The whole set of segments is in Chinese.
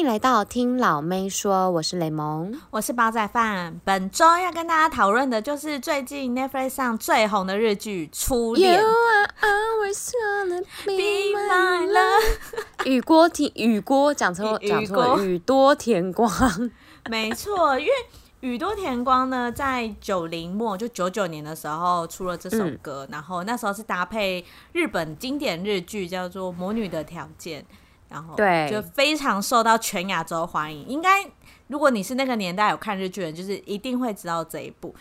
欢迎来到听老妹说，我是雷蒙，我是煲仔饭。本周要跟大家讨论的就是最近 Netflix 上最红的日剧《初恋》。宇多田宇多讲错讲错，雨多田光。没错，因为宇多田光呢，在九零末就九九年的时候出了这首歌，嗯、然后那时候是搭配日本经典日剧叫做《魔女的条件》。然后对，就非常受到全亚洲欢迎。应该如果你是那个年代有看日剧的，就是一定会知道这一部。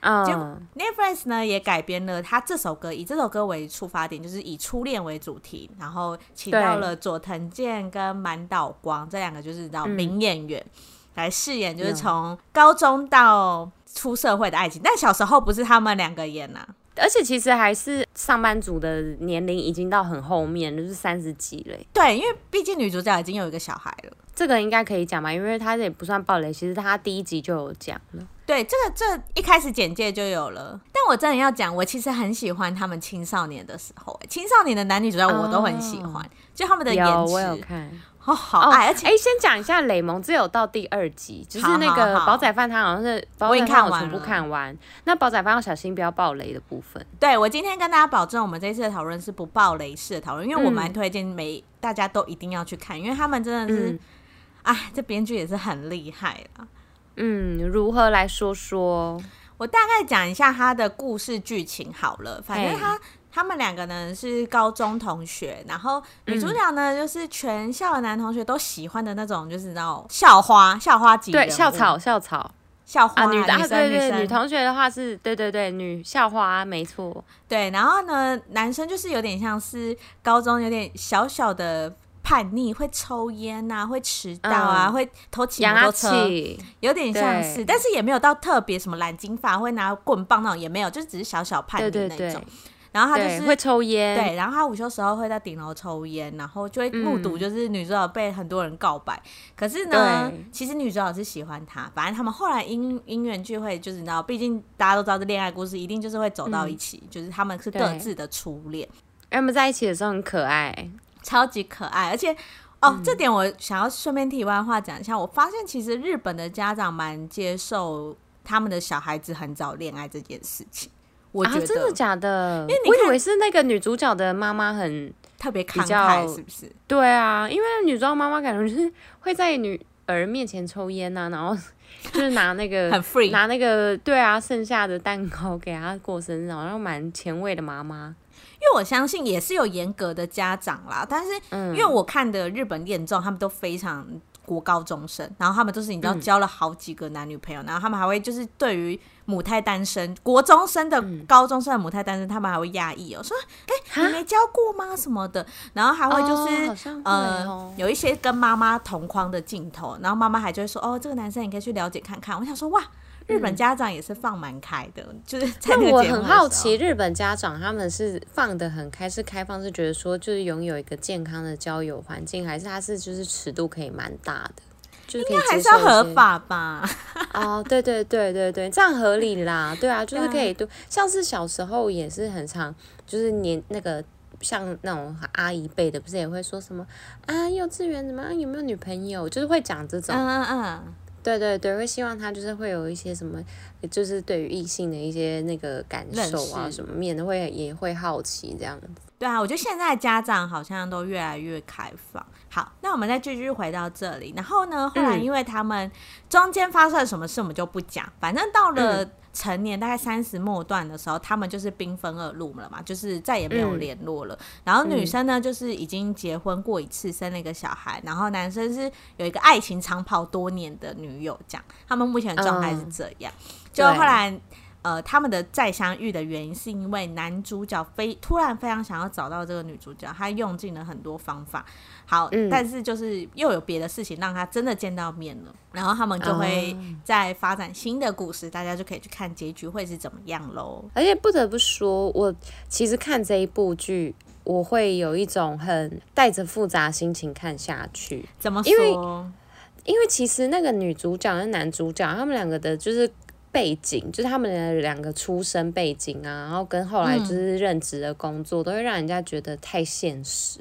嗯，就 Netflix 呢也改编了他这首歌，以这首歌为出发点，就是以初恋为主题，然后请到了佐藤健跟满岛光这两个就是叫名演员、嗯、来饰演，就是从高中到出社会的爱情。但小时候不是他们两个演呐、啊。而且其实还是上班族的年龄已经到很后面，就是三十几嘞。对，因为毕竟女主角已经有一个小孩了。这个应该可以讲吧？因为他这也不算暴雷，其实他第一集就有讲了。对，这个这一开始简介就有了。但我真的要讲，我其实很喜欢他们青少年的时候，青少年的男女主角我都很喜欢，哦、就他们的颜值。有，我有看。哦，好爱！而且，哎、欸，先讲一下雷蒙，只有到第二集，就是那个煲仔饭，他好像是煲仔饭我全部看完。那煲仔饭要小心不要爆雷的部分。对，我今天跟大家保证，我们这次的讨论是不爆雷式的讨论，因为我蛮推荐每大家都一定要去看，因为他们真的是，哎、嗯，这编剧也是很厉害了。嗯，如何来说说？我大概讲一下他的故事剧情好了，反正他。他们两个呢是高中同学，然后女主角呢、嗯、就是全校的男同学都喜欢的那种，就是那种校花，校花级对，校草，校草，校花、啊、女的，女生对对，女生。女同学的话是对对对，女校花没错，对，然后呢，男生就是有点像是高中有点小小的叛逆，会抽烟啊，会迟到啊，嗯、会偷骑摩托车，有点像是，但是也没有到特别什么染金发，会拿棍棒那种也没有，就只是小小叛逆那种。然后他就是会抽烟，对，然后他午休时候会在顶楼抽烟，然后就会目睹就是女主角被很多人告白。嗯、可是呢，其实女主角是喜欢他。反正他们后来因因缘聚会，就是你知道，毕竟大家都知道这恋爱故事一定就是会走到一起，嗯、就是他们是各自的初恋。他们在一起的时候很可爱，超级可爱。而且哦，嗯、这点我想要顺便题外话讲一下，我发现其实日本的家长蛮接受他们的小孩子很早恋爱这件事情。我觉得、啊、真的假的？因为我以为是那个女主角的妈妈很特别慷慨，是不是？对啊，因为女主角妈妈感觉就是会在女儿面前抽烟呐、啊，然后 就是拿那个很 free，拿那个对啊，剩下的蛋糕给她过生日，然后蛮前卫的妈妈。因为我相信也是有严格的家长啦，但是因为我看的日本恋综，他们都非常。国高中生，然后他们都是你知道交了好几个男女朋友，嗯、然后他们还会就是对于母胎单身、国中生的高中生的母胎单身，嗯、他们还会压抑哦，说哎、欸、你没交过吗？什么的，然后还会就是、哦哦、呃有一些跟妈妈同框的镜头，然后妈妈还就会说哦这个男生你可以去了解看看，我想说哇。日本家长也是放蛮开的，嗯、就是在那个节目的时候。我很好奇，日本家长他们是放得很开，是开放，是觉得说就是拥有一个健康的交友环境，还是他是就是尺度可以蛮大的？就是应该还是要合法吧？哦，对对对对对，这样合理啦。对啊，就是可以对，像是小时候也是很常，就是年那个像那种阿姨辈的，不是也会说什么啊，幼稚园怎么样？有没有女朋友？就是会讲这种。嗯嗯嗯。对对对，会希望他就是会有一些什么，就是对于异性的一些那个感受啊，什么面的会也会好奇这样子。对啊，我觉得现在家长好像都越来越开放。好，那我们再继续回到这里，然后呢，后来因为他们中间发生了什么事，我们就不讲。反正到了。成年大概三十末段的时候，他们就是兵分二路了嘛，就是再也没有联络了。嗯、然后女生呢，就是已经结婚过一次，生了一个小孩。然后男生是有一个爱情长跑多年的女友，这样。他们目前的状态是这样。嗯、就后来。呃，他们的再相遇的原因是因为男主角非突然非常想要找到这个女主角，他用尽了很多方法。好，嗯、但是就是又有别的事情让他真的见到面了，然后他们就会再发展新的故事，哦、大家就可以去看结局会是怎么样喽。而且不得不说，我其实看这一部剧，我会有一种很带着复杂心情看下去。怎么说？因为因为其实那个女主角跟男主角他们两个的就是。背景就是他们的两个出生背景啊，然后跟后来就是任职的工作，嗯、都会让人家觉得太现实。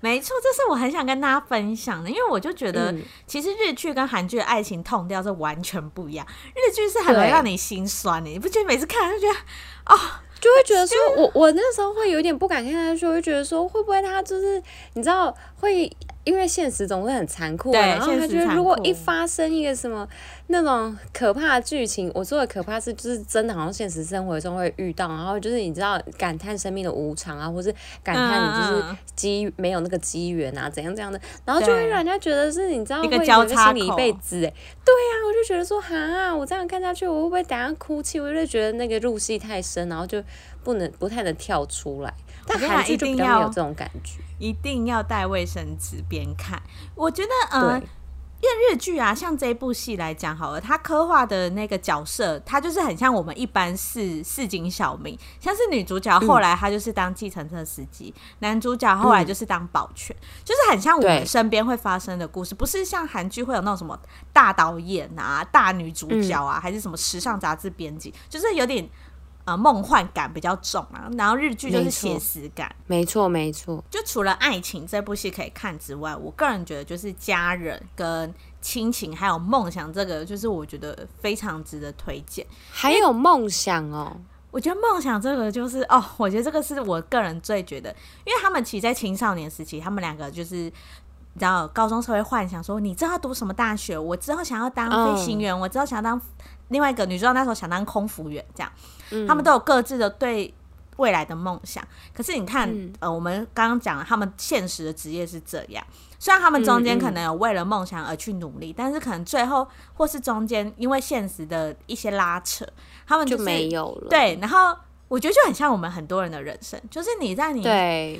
没错，这是我很想跟大家分享的，因为我就觉得，其实日剧跟韩剧的爱情 tone 调是完全不一样。日剧是很能让你心酸的，你不觉得每次看就觉得，哦，就会觉得说我我那时候会有点不敢看下去，会觉得说会不会他就是你知道会。因为现实总是很残酷，然后他觉得如果一发生一个什么那种可怕的剧情，我说的可怕是就是真的，好像现实生活中会遇到，然后就是你知道感叹生命的无常啊，或是感叹你就是机没有那个机缘啊，怎样怎样的，然后就会让人家觉得是你知道会一个交叉心理一辈子哎，对呀、啊，我就觉得说哈，我这样看下去，我会不会等下哭泣？我就觉得那个入戏太深，然后就不能不太能跳出来。但韩剧就比较没有这种感觉，一定要带卫生纸边看。我觉得，呃，因为日剧啊，像这部戏来讲好了，它刻画的那个角色，它就是很像我们一般市市井小民，像是女主角后来她就是当计程车司机，嗯，男主角后来就是当保全，嗯，就是很像我们身边会发生的故事，不是像韩剧会有那种什么大导演啊、大女主角啊，嗯，还是什么时尚杂志编辑，就是有点。呃，梦幻感比较重啊，然后日剧就是写实感，没错没错。就除了爱情这部戏可以看之外，我个人觉得就是家人跟亲情还有梦想，这个就是我觉得非常值得推荐。还有梦想哦，我觉得梦想这个就是哦，我觉得这个是我个人最觉得，因为他们其实在青少年时期，他们两个就是你知道高中时候会幻想说，你知道读什么大学？我之后想要当飞行员，嗯、我之后想要当另外一个女装那时候想当空服员这样。他们都有各自的对未来的梦想，可是你看，嗯、呃，我们刚刚讲了，他们现实的职业是这样。虽然他们中间可能有为了梦想而去努力，但是可能最后或是中间因为现实的一些拉扯，他们、就是、就没有了。对，然后。我觉得就很像我们很多人的人生，就是你在你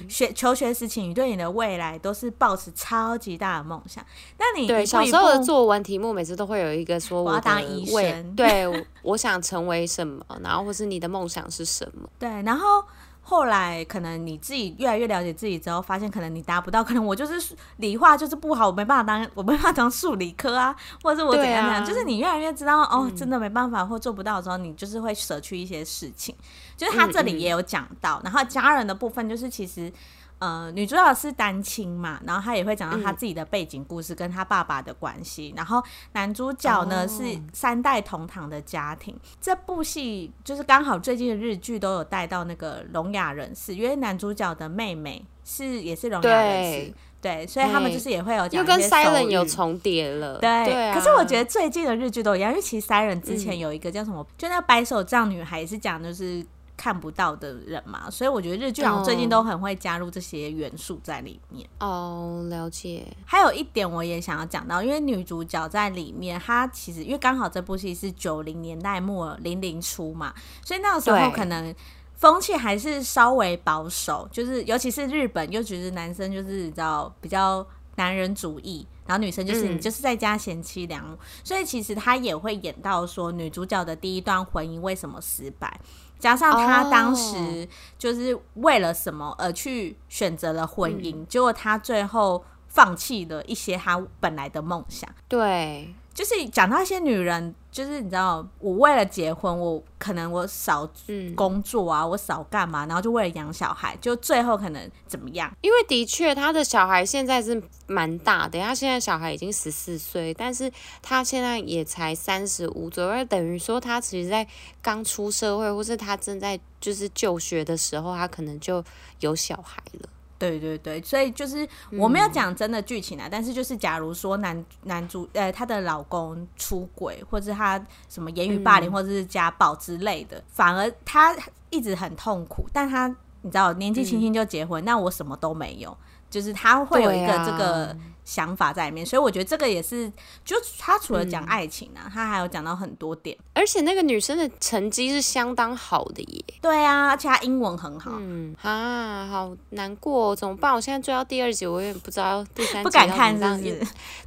学求学时期，你对你的未来都是抱持超级大的梦想。那你对小时候的作文题目，每次都会有一个说我，我要当医生，对，我想成为什么，然后或是你的梦想是什么？对，然后。后来可能你自己越来越了解自己之后，发现可能你达不到，可能我就是理化就是不好，我没办法当，我没办法当数理科啊，或者是我怎样怎样，啊、就是你越来越知道哦，真的没办法或做不到的时候，你就是会舍去一些事情。就是他这里也有讲到，嗯嗯，然后家人的部分就是其实。呃，女主角是单亲嘛，然后她也会讲到她自己的背景故事，跟她爸爸的关系。嗯、然后男主角呢、哦、是三代同堂的家庭。这部戏就是刚好最近的日剧都有带到那个聋哑人士，因为男主角的妹妹是也是聋哑人士，对，所以他们就是也会有讲一些。又跟 Siren 有重叠了，对。对啊、可是我觉得最近的日剧都一样，因为其实 Siren 之前有一个叫什么，嗯、就那个白手杖女孩是讲就是。看不到的人嘛，所以我觉得日剧好像最近都很会加入这些元素在里面。哦，了解。还有一点我也想要讲到，因为女主角在里面，她其实因为刚好这部戏是九零年代末零零初嘛，所以那个时候可能风气还是稍微保守，就是尤其是日本又觉得男生就是你知道比较男人主义，然后女生就是你就是在家贤妻良母，嗯，所以其实他也会演到说女主角的第一段婚姻为什么失败。加上他当时就是为了什么而去选择了婚姻，哦、结果他最后放弃了一些他本来的梦想。对。就是讲到一些女人，就是你知道，我为了结婚，我可能我少工作啊，嗯、我少干嘛，然后就为了养小孩，就最后可能怎么样？因为的确，他的小孩现在是蛮大的，他现在小孩已经十四岁，但是他现在也才三十五左右，等于说他其实在刚出社会，或是他正在就是就学的时候，他可能就有小孩了。对对对，所以就是我没有讲真的剧情啊，嗯、但是就是假如说男男主呃她的老公出轨，或者他什么言语霸凌，或者是家暴之类的，嗯、反而她一直很痛苦，但她你知道年纪轻轻就结婚，嗯、那我什么都没有，就是他会有一个这个。想法在里面，所以我觉得这个也是，就他除了讲爱情啊，嗯、他还有讲到很多点，而且那个女生的成绩是相当好的耶。对啊，而且她英文很好。嗯啊，好难过，怎么办？我现在追到第二集，我也不知道第三集不敢看是不是？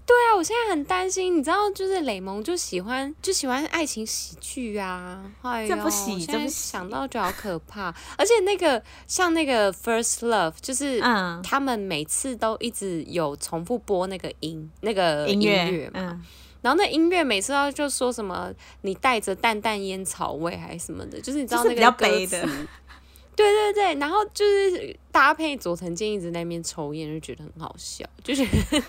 对啊，我现在很担心。你知道，就是雷蒙就喜欢就喜欢爱情喜剧啊，哎呦，这不喜，这不，想到就好可怕。而且那个像那个 First Love，就是嗯，他们每次都一直有重复。播那个音，那个音乐嘛，嗯、然后那音乐每次要就说什么，你带着淡淡烟草味还是什么的，就是你知道那个歌词，对对对，然后就是搭配佐藤健一直在那边抽烟，就觉得很好笑，就觉得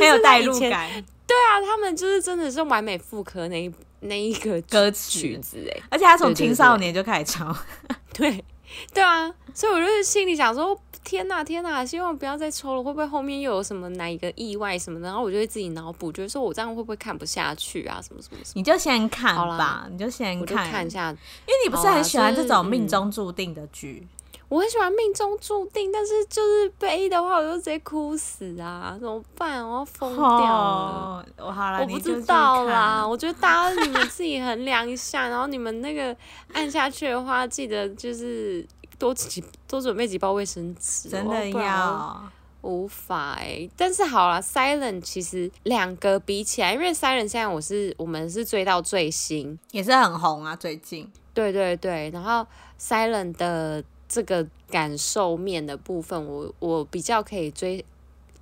很有代入感。对啊，他们就是真的是完美复刻那一那一个歌曲子哎，而且他从青少年就开始唱，对 对，啊，所以我就心里想说。天呐天呐，希望不要再抽了，会不会后面又有什么哪一个意外什么的？然后我就会自己脑补，觉得说我这样会不会看不下去啊？什么什么什么？你就先看吧，你就先看，看一下，因为你不是很喜欢这种命中注定的剧。我很喜欢命中注定，但是就是悲的话，我就直接哭死啊！怎么办？我要疯掉了！我好了，我不知道啦。我觉得大家你们自己衡量一下，然后你们那个按下去的话，记得就是。多几多准备几包卫生纸，真的要无法哎、欸。但是好了，Silent 其实两个比起来，因为 Silent 现在我是我们是追到最新，也是很红啊，最近。对对对，然后 Silent 的这个感受面的部分，我我比较可以追。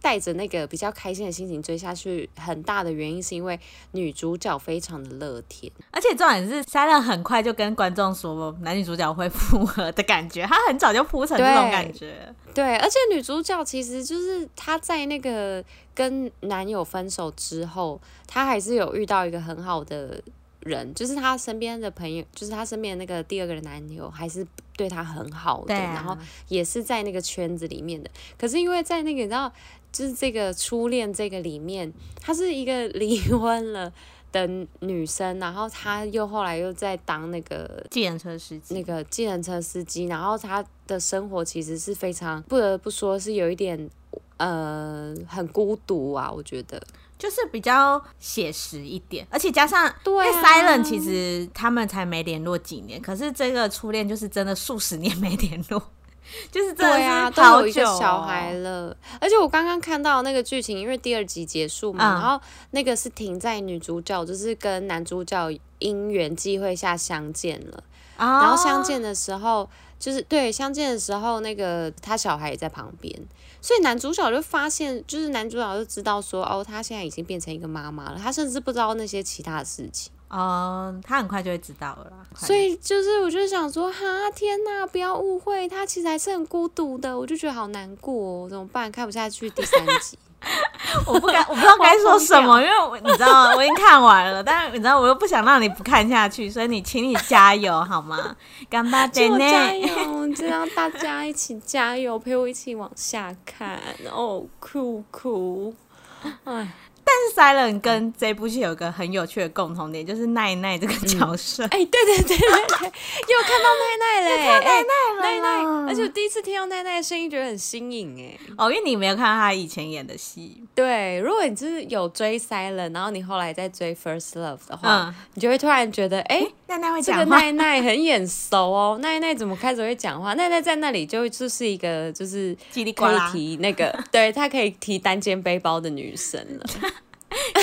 带着那个比较开心的心情追下去，很大的原因是因为女主角非常的乐天，而且重点是 Silent 很快就跟观众说男女主角会复合的感觉，他很早就铺成这种感觉。对，对，而且女主角其实就是她在那个跟男友分手之后，她还是有遇到一个很好的人，就是他身边的朋友，就是他身边的那个第二个男友，还是对他很好的，啊，然后也是在那个圈子里面的。可是因为在那个你知道。就是这个初恋这个里面，她是一个 离婚了的女生，然后她又后来又在当那个计程车司机，那个计程车司机，然后她的生活其实是非常不得不说是有一点呃很孤独啊，我觉得就是比较写实一点，而且加上对啊，Silent 其实他们才没联络几年，可是这个初恋就是真的数十年没联络。就是这样，都有一个小孩了。而且我刚刚看到那个剧情，因为第二集结束嘛，嗯、然后那个是停在女主角就是跟男主角因缘际会下相见了，哦、然后相见的时候就是对相见的时候，那个他小孩也在旁边，所以男主角就发现，就是男主角就知道说，哦，他现在已经变成一个妈妈了，他甚至不知道那些其他的事情。嗯，他很快就会知道了啦。所以就是，我就想说，哈，天哪，不要误会，他其实还是很孤独的。我就觉得好难过哦，怎么办？看不下去第三集，我不该，我不知道该说什么，因为我你知道，我已经看完了，但是你知道，我又不想让你不看下去，所以你请你加油好吗？干巴爹呢？加油，就让大家一起加油，陪我一起往下看。哦，酷酷，哎。但是 Silent 跟这部戏有个很有趣的共同点，就是奈奈这个角色。哎、嗯，欸、对对对对对，又 看到奈奈嘞，看到奈奈奈奈，而且我第一次听到奈奈的声音，觉得很新颖哎。哦，因为你没有看到他以前演的戏。对，如果你就是有追 Silent，然后你后来再追 First Love 的话，嗯、你就会突然觉得，哎、欸，奈奈会讲话，这个奈奈很眼熟哦。奈奈怎么开始会讲话？奈奈在那里就就是一个就是可以提那个，对，她可以提单肩背包的女生了。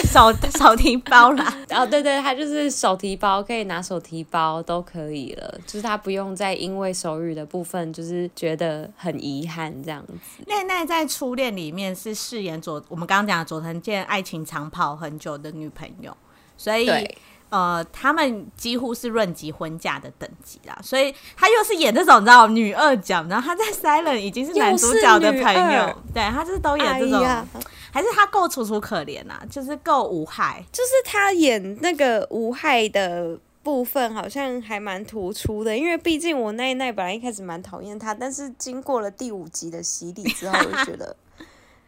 手手提包啦，哦，对对，他就是手提包，可以拿手提包都可以了，就是他不用再因为手语的部分，就是觉得很遗憾这样子。奈奈在初恋里面是饰演佐，我们刚刚讲的佐藤健爱情长跑很久的女朋友，所以。呃，他们几乎是论及婚嫁的等级啦，所以他又是演这种你知道女二角，然后他在 Silent 已经是男主角的朋友，对，他就是都演这种，哎、还是他够楚楚可怜啊，就是够无害，就是他演那个无害的部分好像还蛮突出的，因为毕竟我奈奈本来一开始蛮讨厌他，但是经过了第五集的洗礼之后，我就觉得。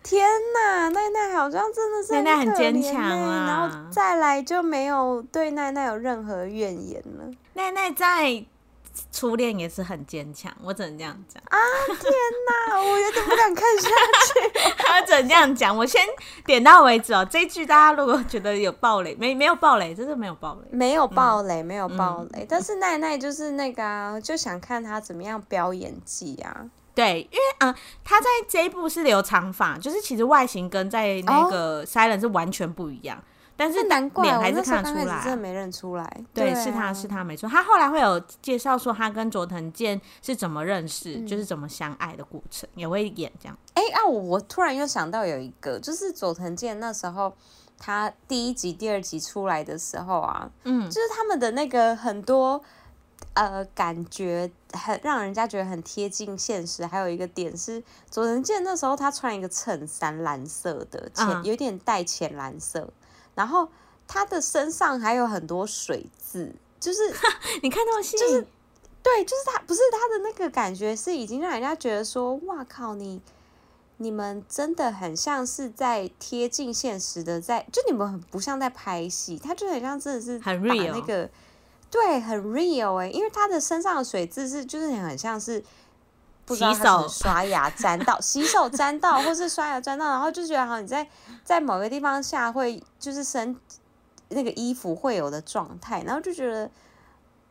天呐，奈奈好像真的是奈奈很坚强啊，然后再来就没有对奈奈有任何怨言了。奈奈在初恋也是很坚强，我只能这样讲啊！天呐，我有点不敢看下去。他只能这样讲，我先点到为止哦。这一句大家如果觉得有暴雷，没没有暴雷，真的没有暴雷，没有暴雷，没有暴雷。嗯、但是奈奈就是那个啊，就想看他怎么样飙演技啊。对，因为啊，他在这一部是留长发，就是其实外形跟在那个 Silent 是完全不一样，哦、但是难怪脸还是看得出来，真的没认出来。对，是他是他没错。他后来会有介绍说他跟佐藤健是怎么认识，嗯、就是怎么相爱的过程，也会演这样。哎啊，我突然又想到有一个，就是佐藤健那时候他第一集、第二集出来的时候啊，嗯，就是他们的那个很多。呃感觉很让人家觉得很贴近现实。还有一个点是，佐藤健那时候他穿一个衬衫，蓝色的浅，有点带浅蓝色，然后他的身上还有很多水渍，就是 你看那么细，就是对，就是他不是他的那个感觉是已经让人家觉得说，哇靠你。你们真的很像是在贴近现实的在，在就你们很不像在拍戏，他就很像真的是把那个很 real，对，很 real 哎、欸，因为他的身上的水渍是就是很像是不知道他是刷牙 沾到洗手沾到，或是刷牙沾到，然后就觉得好像你在在某个地方下会就是身那个衣服会有的状态，然后就觉得。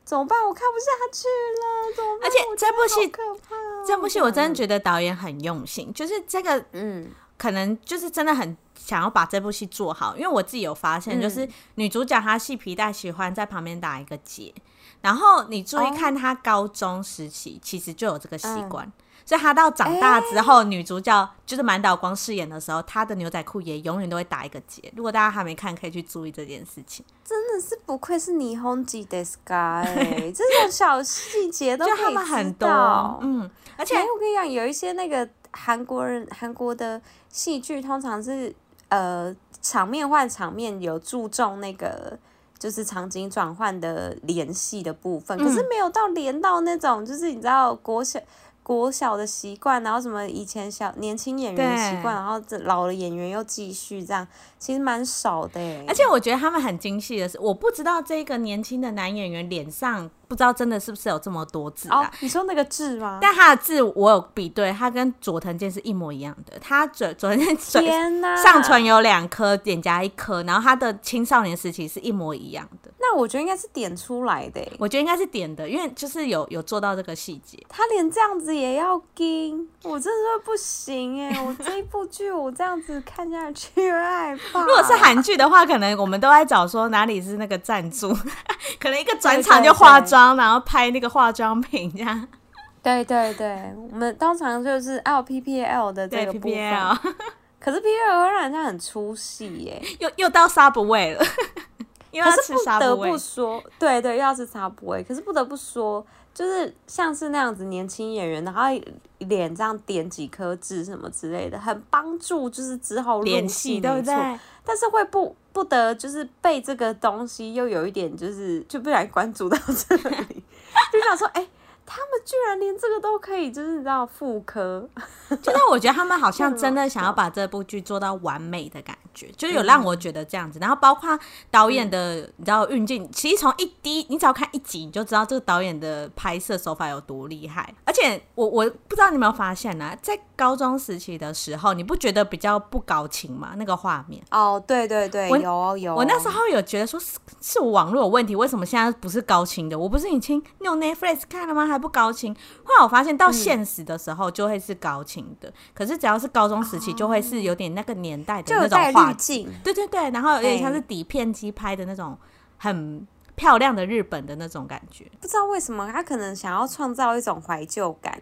怎么办？我看不下去了，怎么办？而且这部戏可怕、啊，这部戏我真的觉得导演很用心，就是这个，嗯，可能就是真的很想要把这部戏做好。因为我自己有发现，就是女主角她系皮带喜欢在旁边打一个结，然后你注意看他高中时期其实就有这个习惯。嗯所以他到长大之后，欸、女主角就是满岛光饰演的时候，他的牛仔裤也永远都会打一个结。如果大家还没看，可以去注意这件事情。真的是不愧是霓虹级的 sky，这种小细节都很多，嗯，而且我跟你讲，有一些那个韩国人韩国的戏剧，通常是呃场面换场面，有注重那个就是场景转换的联系的部分，可是没有到连到那种，就是你知道国小。国小的习惯，然后什么以前小年轻演员的习惯，然后这老的演员又继续这样，其实蛮少的。而且我觉得他们很精细的是，我不知道这个年轻的男演员脸上。不知道真的是不是有这么多字啊？哦，你说那个字吗？但他的字我有比对，他跟佐藤健是一模一样的。他嘴佐藤健嘴上唇有两颗，脸颊一颗，然后他的青少年时期是一模一样的。那我觉得应该是点出来的。我觉得应该是点的，因为就是有有做到这个细节。他连这样子也要盯，我真的说不行哎！我这一部剧我这样子看下去害怕。如果是韩剧的话，可能我们都在找说哪里是那个赞助，可能一个转场就化妆。然后拍那个化妆品，这样。对对对，我们通常就是 L P P L 的这个部分。可是 P L 会让人家很出戏耶，又又到 Subway 了。可是不得不说，对对，又要吃 Subway。可是不得不说，就是像是那样子年轻演员，然后脸这样点几颗痣什么之类的，很帮助就是之后联系，对不对？但是会不不得就是被这个东西又有一点就是就不想关注到这里，就想说哎。他们居然连这个都可以，就是你知道复刻，就是我觉得他们好像真的想要把这部剧做到完美的感觉，就是有让我觉得这样子。然后包括导演的，你知道运镜，其实从一滴，你只要看一集，你就知道这个导演的拍摄手法有多厉害。而且我我不知道你有没有发现呢、啊，在高中时期的时候，你不觉得比较不高清吗？那个画面哦，对对对，我有有，我那时候有觉得说是是我网络有问题，为什么现在不是高清的？我不是已经用 Netflix 看了吗？还不高清，后来我发现到现实的时候就会是高清的，嗯、可是只要是高中时期就会是有点那个年代的那种画镜，对对对，然后有点像是底片机拍的那种很漂亮的日本的那种感觉。不知道为什么他可能想要创造一种怀旧感，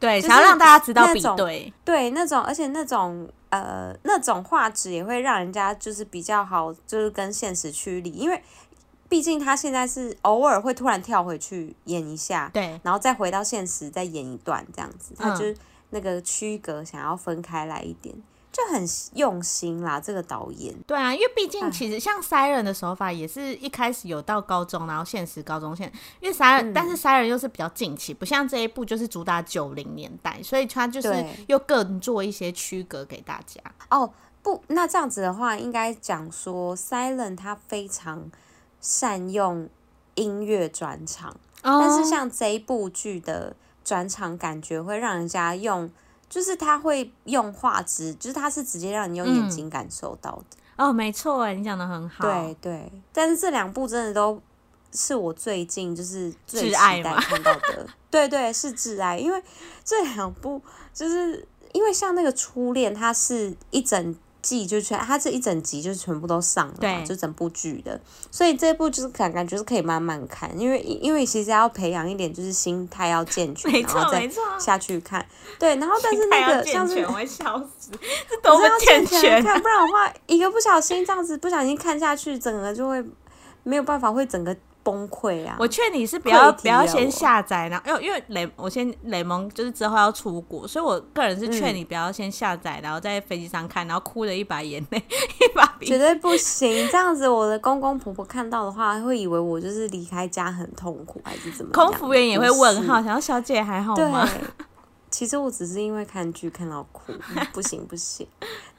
对，想要让大家知道比对，对那种，而且那种呃那种画质也会让人家就是比较好，就是跟现实区离，因为。毕竟他现在是偶尔会突然跳回去演一下，对，然后再回到现实再演一段这样子，他就是那个区隔想要分开来一点，就很用心啦。这个导演，对啊，因为毕竟其实像 Siren 的手法也是一开始有到高中，然后现实高中现，因为 Siren，、嗯、但是 Siren 又是比较近期，不像这一部就是主打九零年代，所以他就是又更做一些区隔给大家。哦，不，那这样子的话，应该讲说 Siren 他非常。善用音乐转场，oh. 但是像这一部剧的转场感觉会让人家用，就是他会用画质，就是他是直接让你用眼睛感受到的。哦、嗯，oh, 没错，哎，你讲的很好。对对，但是这两部真的都是我最近就是最期待看到的。对对，是挚爱，因为这两部就是因为像那个初恋，它是一整。季就全，它这一整集就是全部都上了嘛，就整部剧的，所以这部就是感感觉是可以慢慢看，因为因为其实要培养一点就是心态要健全，然后再下去看。对，然后但是那个像是我会笑死，这多么健全，看不然的话，一个不小心这样子不小心看下去，整个就会没有办法，会整个崩溃啊！我劝你是不要不要先下载，然后因为因为雷我先雷蒙就是之后要出国，所以我个人是劝你不要先下载，然后在飞机上看，然后哭了一把眼泪，一把鼻绝对不行，这样子我的公公婆婆看到的话，会以为我就是离开家很痛苦，还是怎么样？空服员也会问号，想要小姐还好吗？对，其实我只是因为看剧看到哭，不行不行。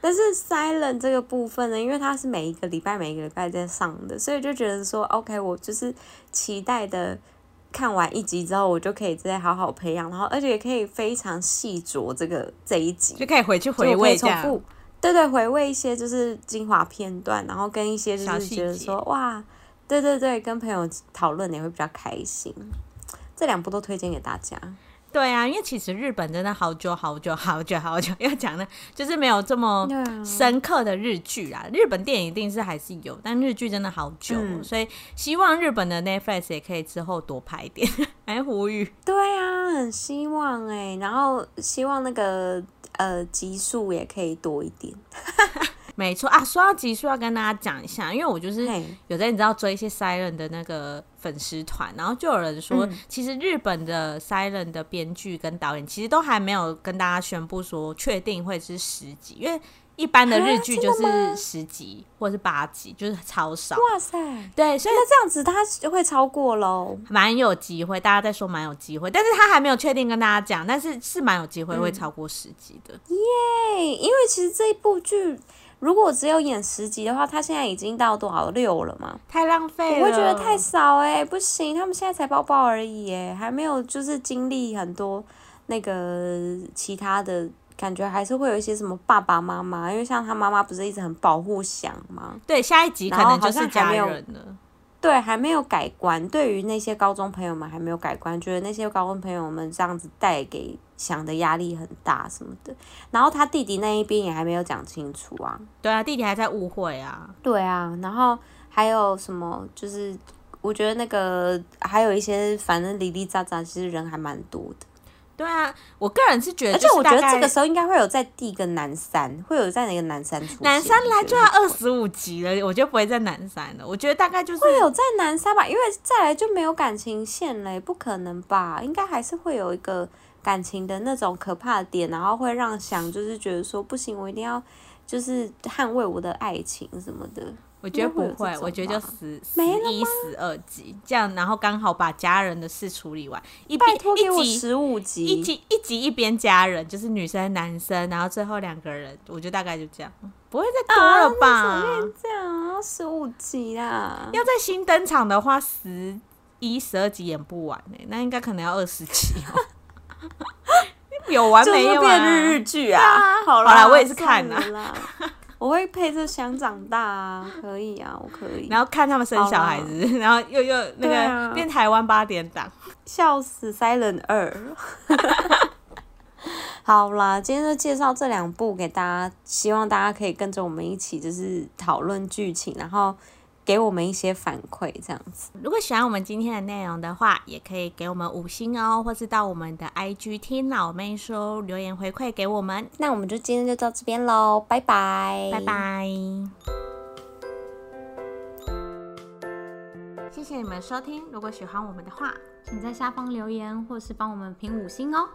但是 Silent 这个部分呢，因为它是每一个礼拜每一个礼拜在上的，所以就觉得说，OK，我就是期待的看完一集之后，我就可以再好好培养，然后而且也可以非常细琢这个这一集，就可以回去回味重复，对对，回味一些就是精华片段，然后跟一些就是觉得说哇，对对对，跟朋友讨论也会比较开心。这两部都推荐给大家。对啊，因为其实日本真的好久好久好久好久要讲的，就是没有这么深刻的日剧啦。日本电影一定是还是有，但日剧真的好久，嗯，所以希望日本的 Netflix 也可以之后多拍一点，哎呼吁。对啊，很希望哎，欸，然后希望那个呃集数也可以多一点。没错啊，说到集数要跟大家讲一下，因为我就是有在你知道追一些 Silent 的那个粉丝团，然后就有人说，嗯、其实日本的 Silent 的编剧跟导演其实都还没有跟大家宣布说确定会是十集，因为一般的日剧就是十集或者是八集，就是超少。哇塞，对，所以那这样子他就会超过喽，蛮有机会。大家在说蛮有机会，但是他还没有确定跟大家讲，但是是蛮有机会会超过十集的。耶、嗯，yeah, 因为其实这一部剧。如果只有演十集的话，他现在已经到多少六了吗？太浪费了，我会觉得太少哎、欸，不行，他们现在才包包而已哎、欸，还没有就是经历很多那个其他的感觉，还是会有一些什么爸爸妈妈，因为像他妈妈不是一直很保护想吗？对，下一集可能就是家人了。对，还没有改观。对于那些高中朋友们还没有改观，觉得那些高中朋友们这样子带给翔的压力很大什么的。然后他弟弟那一边也还没有讲清楚啊。对啊，弟弟还在误会啊。对啊，然后还有什么？就是我觉得那个还有一些，反正零零杂杂，其实人还蛮多的。对啊，我个人是觉得，而且我觉得这个时候应该会有在第一个南山，会有在哪个南山？南山来就要二十五集了，我就不会在南山了。我觉得大概就是会有在南山吧，因为再来就没有感情线了，不可能吧？应该还是会有一个感情的那种可怕的点，然后会让想就是觉得说不行，我一定要就是捍卫我的爱情什么的。我觉得不会，会我觉得就十十一、十二集这样，然后刚好把家人的事处理完。一拜托给我十五集，一集一集一边家人，就是女生男生，然后最后两个人，我觉得大概就这样，不会再多了吧？啊、这样十五集啦，要在新登场的话，十一、十二集演不完呢、欸，那应该可能要二十集哦。有完没有啊？变日日剧啊！啊好啦，我也是看了。我会陪着想长大啊，可以啊，我可以。然后看他们生小孩子，然后又又那个、啊、变台湾八点档，笑死！Silent 二，好啦，今天就介绍这两部给大家，希望大家可以跟着我们一起就是讨论剧情，然后。给我们一些反馈，这样子。如果喜欢我们今天的内容的话，也可以给我们五星哦，或是到我们的 IG 听老妹说留言回馈给我们。那我们就今天就到这边喽，拜拜，拜拜。谢谢你们收听，如果喜欢我们的话，请在下方留言或是帮我们评五星哦。